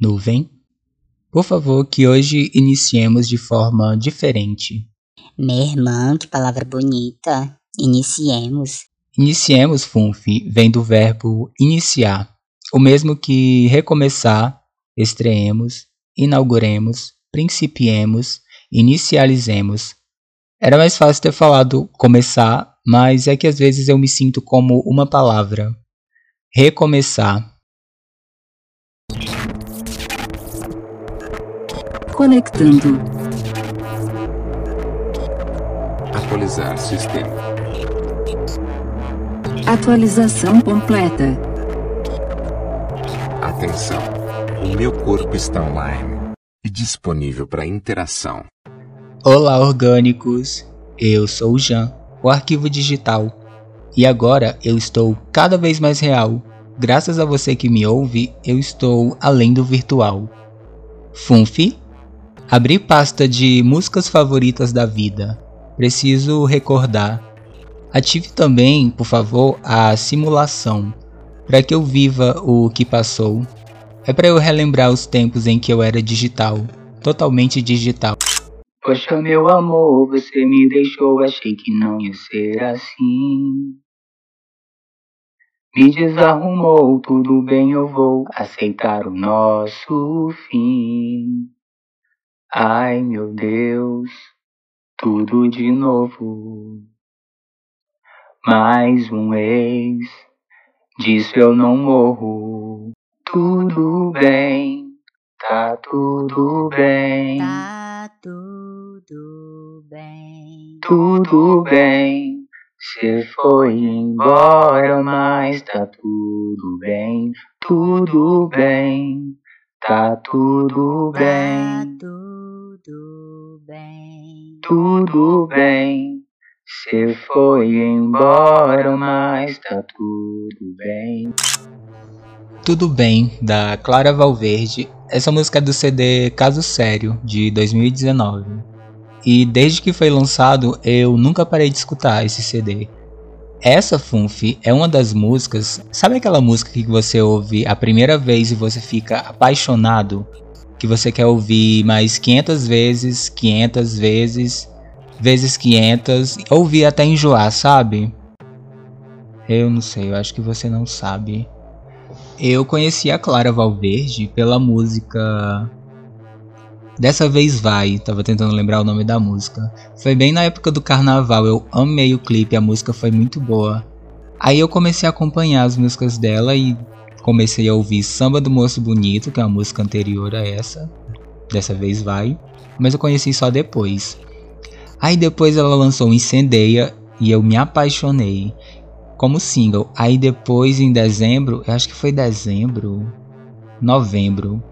Nuvem, por favor, que hoje iniciemos de forma diferente. Minha irmã, que palavra bonita. Iniciemos. Iniciemos, Funf, vem do verbo iniciar, o mesmo que recomeçar, estreemos, inauguremos, principiemos, inicializemos. Era mais fácil ter falado começar, mas é que às vezes eu me sinto como uma palavra. Recomeçar. Conectando. Atualizar sistema. Atualização completa. Atenção. O meu corpo está online e disponível para interação. Olá, orgânicos! Eu sou o Jean, o arquivo digital. E agora eu estou cada vez mais real. Graças a você que me ouve, eu estou além do virtual. Funfi? Abri pasta de músicas favoritas da vida. Preciso recordar. Ative também, por favor, a simulação, para que eu viva o que passou. É para eu relembrar os tempos em que eu era digital, totalmente digital. Poxa, meu amor, você me deixou, achei que não ia ser assim. Me desarrumou, tudo bem, eu vou aceitar o nosso fim. Ai meu Deus, tudo de novo. Mais um ex, disso eu não morro. Tudo bem, tá tudo bem. Tá tudo bem. Tudo bem, cê foi embora, mas tá tudo bem. Tudo bem, tá tudo Tá bem. tudo bem. Tudo bem, cê foi embora, mas tá tudo bem. Tudo bem, da Clara Valverde. Essa música é do CD Caso Sério, de 2019. E desde que foi lançado, eu nunca parei de escutar esse CD. Essa Funf é uma das músicas. Sabe aquela música que você ouve a primeira vez e você fica apaixonado? Que você quer ouvir mais 500 vezes, 500 vezes, vezes 500, ouvir até enjoar, sabe? Eu não sei, eu acho que você não sabe. Eu conheci a Clara Valverde pela música Dessa vez vai, tava tentando lembrar o nome da música. Foi bem na época do carnaval, eu amei o clipe, a música foi muito boa. Aí eu comecei a acompanhar as músicas dela e comecei a ouvir Samba do Moço Bonito, que é a música anterior a essa. Dessa vez vai, mas eu conheci só depois. Aí depois ela lançou Incendeia e eu me apaixonei como single. Aí depois em dezembro, eu acho que foi dezembro, novembro.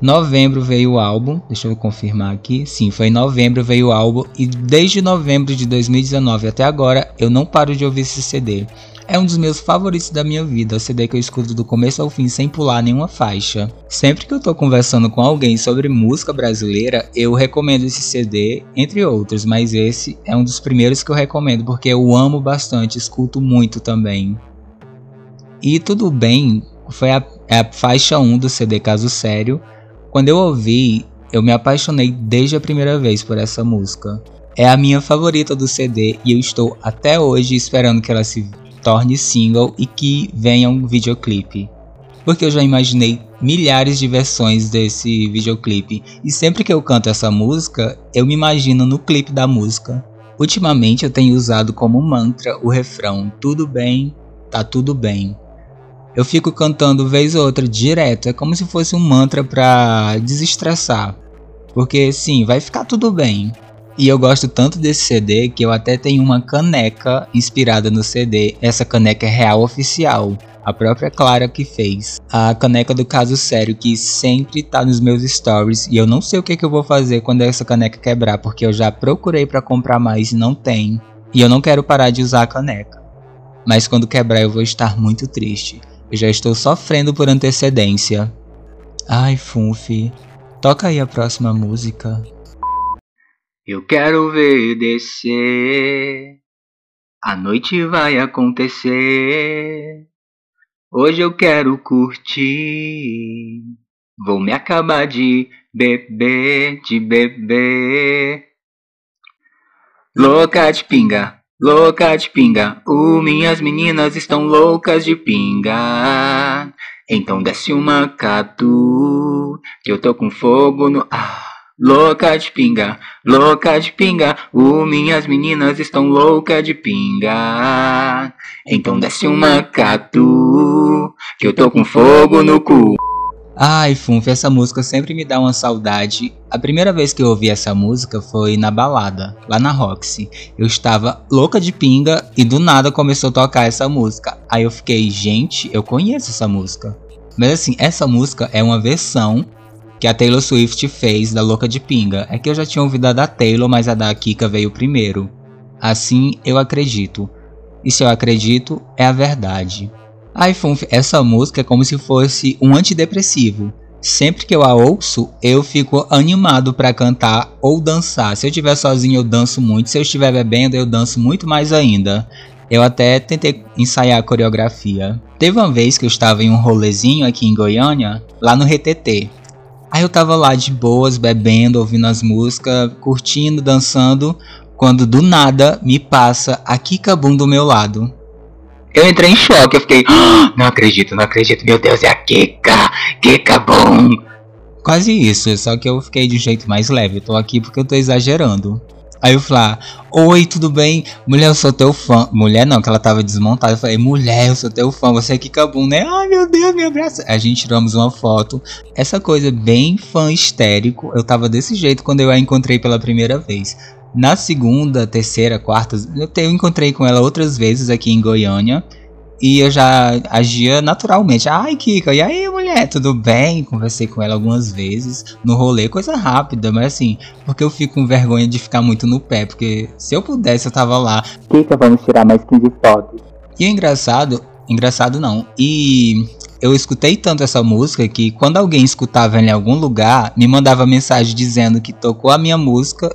Novembro veio o álbum, deixa eu confirmar aqui. Sim, foi em novembro veio o álbum e desde novembro de 2019 até agora eu não paro de ouvir esse CD. É um dos meus favoritos da minha vida, o CD que eu escuto do começo ao fim sem pular nenhuma faixa. Sempre que eu tô conversando com alguém sobre música brasileira, eu recomendo esse CD, entre outros, mas esse é um dos primeiros que eu recomendo porque eu amo bastante, escuto muito também. E tudo bem, foi a, é a faixa 1 do CD Caso Sério. Quando eu ouvi, eu me apaixonei desde a primeira vez por essa música. É a minha favorita do CD e eu estou até hoje esperando que ela se torne single e que venha um videoclipe. Porque eu já imaginei milhares de versões desse videoclipe e sempre que eu canto essa música, eu me imagino no clipe da música. Ultimamente eu tenho usado como mantra o refrão Tudo bem, tá tudo bem. Eu fico cantando vez ou outra direto, é como se fosse um mantra pra desestressar. Porque sim, vai ficar tudo bem. E eu gosto tanto desse CD que eu até tenho uma caneca inspirada no CD. Essa caneca é real oficial. A própria Clara que fez. A caneca do caso sério que sempre tá nos meus stories. E eu não sei o que, que eu vou fazer quando essa caneca quebrar. Porque eu já procurei para comprar mais e não tem. E eu não quero parar de usar a caneca. Mas quando quebrar eu vou estar muito triste. Já estou sofrendo por antecedência. Ai, Funfi. Toca aí a próxima música. Eu quero ver descer. A noite vai acontecer. Hoje eu quero curtir. Vou me acabar de beber, de beber. Louca de pinga, louca de pinga. Uh, minhas meninas estão loucas de pinga. Então desce uma catu, que eu tô com fogo no. Ah. Louca de pinga, louca de pinga, uh, minhas meninas estão louca de pinga. Então desce uma catu, que eu tô com fogo no cu. Ai, Funf, essa música sempre me dá uma saudade. A primeira vez que eu ouvi essa música foi na balada, lá na Roxy. Eu estava louca de pinga e do nada começou a tocar essa música. Aí eu fiquei, gente, eu conheço essa música. Mas assim, essa música é uma versão que a Taylor Swift fez da Louca de Pinga. É que eu já tinha ouvido a da Taylor, mas a da Kika veio primeiro. Assim eu acredito. E se eu acredito, é a verdade. Funf, essa música é como se fosse um antidepressivo. Sempre que eu a ouço, eu fico animado para cantar ou dançar. Se eu estiver sozinho, eu danço muito. Se eu estiver bebendo, eu danço muito mais ainda. Eu até tentei ensaiar a coreografia. Teve uma vez que eu estava em um rolezinho aqui em Goiânia, lá no RTT. Aí eu tava lá de boas, bebendo, ouvindo as músicas, curtindo, dançando, quando do nada me passa a Kikabum do meu lado. Eu entrei em choque, eu fiquei, oh, não acredito, não acredito, meu Deus, é a Kika, Kikabum. Quase isso, só que eu fiquei de um jeito mais leve, eu tô aqui porque eu tô exagerando. Aí eu falei, ah, oi, tudo bem? Mulher, eu sou teu fã. Mulher não, que ela tava desmontada. Eu falei, mulher, eu sou teu fã, você é Kikabum, né? Ai, meu Deus, me abraça. A gente tiramos uma foto. Essa coisa bem fã histérico, eu tava desse jeito quando eu a encontrei pela primeira vez. Na segunda, terceira, quarta, eu encontrei com ela outras vezes aqui em Goiânia. E eu já agia naturalmente. Ai, Kika, e aí, mulher, tudo bem? Conversei com ela algumas vezes no rolê, coisa rápida, mas assim, porque eu fico com vergonha de ficar muito no pé, porque se eu pudesse, eu tava lá. Kika, vamos tirar mais 15 fotos. E é engraçado, engraçado não. E eu escutei tanto essa música que quando alguém escutava em algum lugar, me mandava mensagem dizendo que tocou a minha música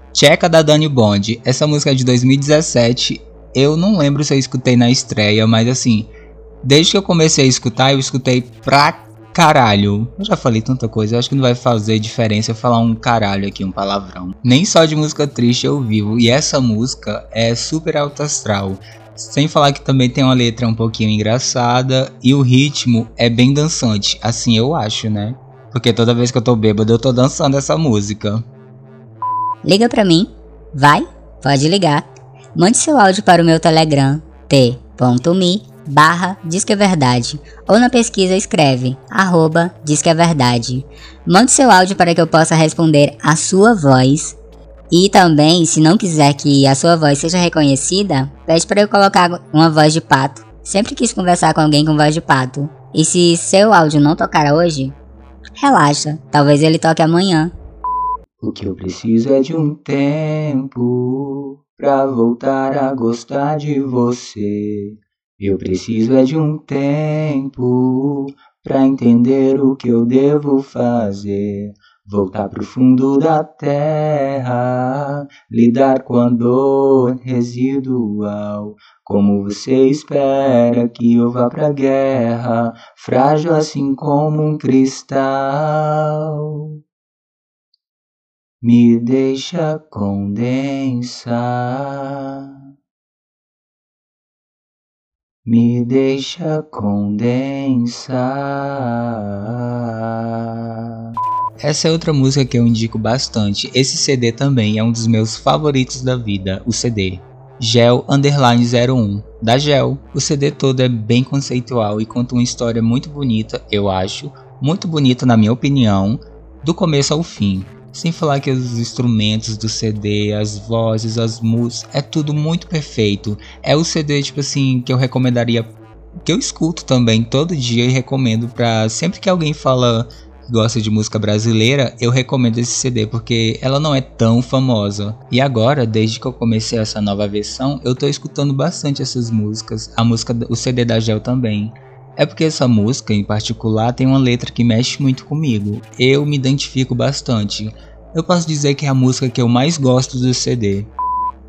Checa da Dani Bond. Essa música é de 2017. Eu não lembro se eu escutei na estreia, mas assim, Desde que eu comecei a escutar, eu escutei pra caralho. Eu já falei tanta coisa, eu acho que não vai fazer diferença eu falar um caralho aqui, um palavrão. Nem só de música triste eu vivo, e essa música é super alto astral. Sem falar que também tem uma letra um pouquinho engraçada e o ritmo é bem dançante, assim eu acho, né? Porque toda vez que eu tô bêbado eu tô dançando essa música. Liga pra mim, vai, pode ligar. Mande seu áudio para o meu Telegram, t.me barra é Verdade, ou na pesquisa escreve arroba é Verdade. Mande seu áudio para que eu possa responder a sua voz. E também, se não quiser que a sua voz seja reconhecida, pede para eu colocar uma voz de pato. Sempre quis conversar com alguém com voz de pato. E se seu áudio não tocar hoje, relaxa, talvez ele toque amanhã. O que eu preciso é de um tempo pra voltar a gostar de você. Eu preciso é de um tempo para entender o que eu devo fazer. Voltar pro fundo da terra, lidar com a dor residual. Como você espera que eu vá pra guerra, frágil assim como um cristal. Me deixa condensar me deixa condensar. Essa é outra música que eu indico bastante. Esse CD também é um dos meus favoritos da vida, o CD. Gel Underline 01, da Gel. O CD todo é bem conceitual e conta uma história muito bonita, eu acho. Muito bonita na minha opinião, do começo ao fim. Sem falar que os instrumentos do CD, as vozes, as músicas, é tudo muito perfeito. É o CD, tipo assim, que eu recomendaria, que eu escuto também todo dia e recomendo pra sempre que alguém fala gosta de música brasileira, eu recomendo esse CD porque ela não é tão famosa. E agora, desde que eu comecei essa nova versão, eu tô escutando bastante essas músicas, a música, o CD da Gel também. É porque essa música em particular tem uma letra que mexe muito comigo. Eu me identifico bastante. Eu posso dizer que é a música que eu mais gosto do CD.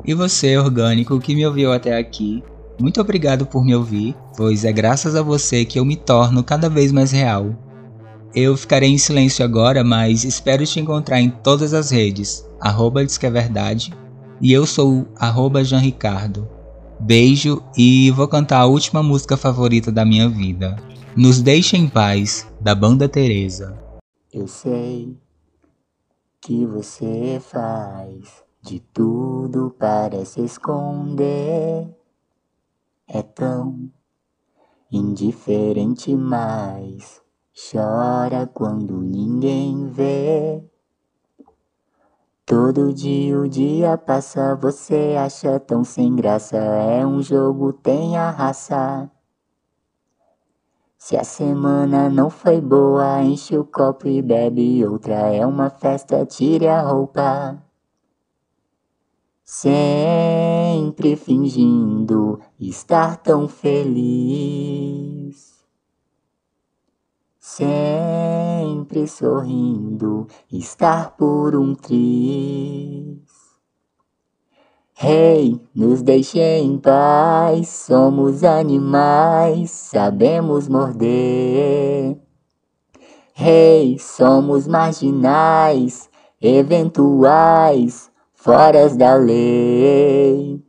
E você, orgânico, que me ouviu até aqui, muito obrigado por me ouvir, pois é graças a você que eu me torno cada vez mais real. Eu ficarei em silêncio agora, mas espero te encontrar em todas as redes, arroba diz que é verdade, e eu sou arroba Jean Ricardo. Beijo e vou cantar a última música favorita da minha vida. Nos Deixe em Paz, da banda Teresa. Eu sei que você faz de tudo para se esconder. É tão indiferente, mas chora quando ninguém vê. Todo dia o dia passa, você acha tão sem graça. É um jogo, tem a raça. Se a semana não foi boa, enche o copo e bebe outra. É uma festa, tire a roupa. Sempre fingindo estar tão feliz. Sempre sorrindo, estar por um triz. Rei, hey, nos deixe em paz, somos animais, sabemos morder. Rei, hey, somos marginais, eventuais foras da lei.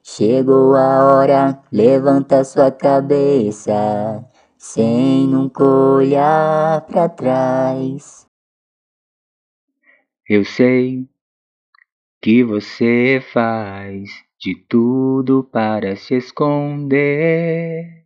Chegou a hora, levanta sua cabeça, sem nunca olhar para trás. Eu sei que você faz de tudo para se esconder.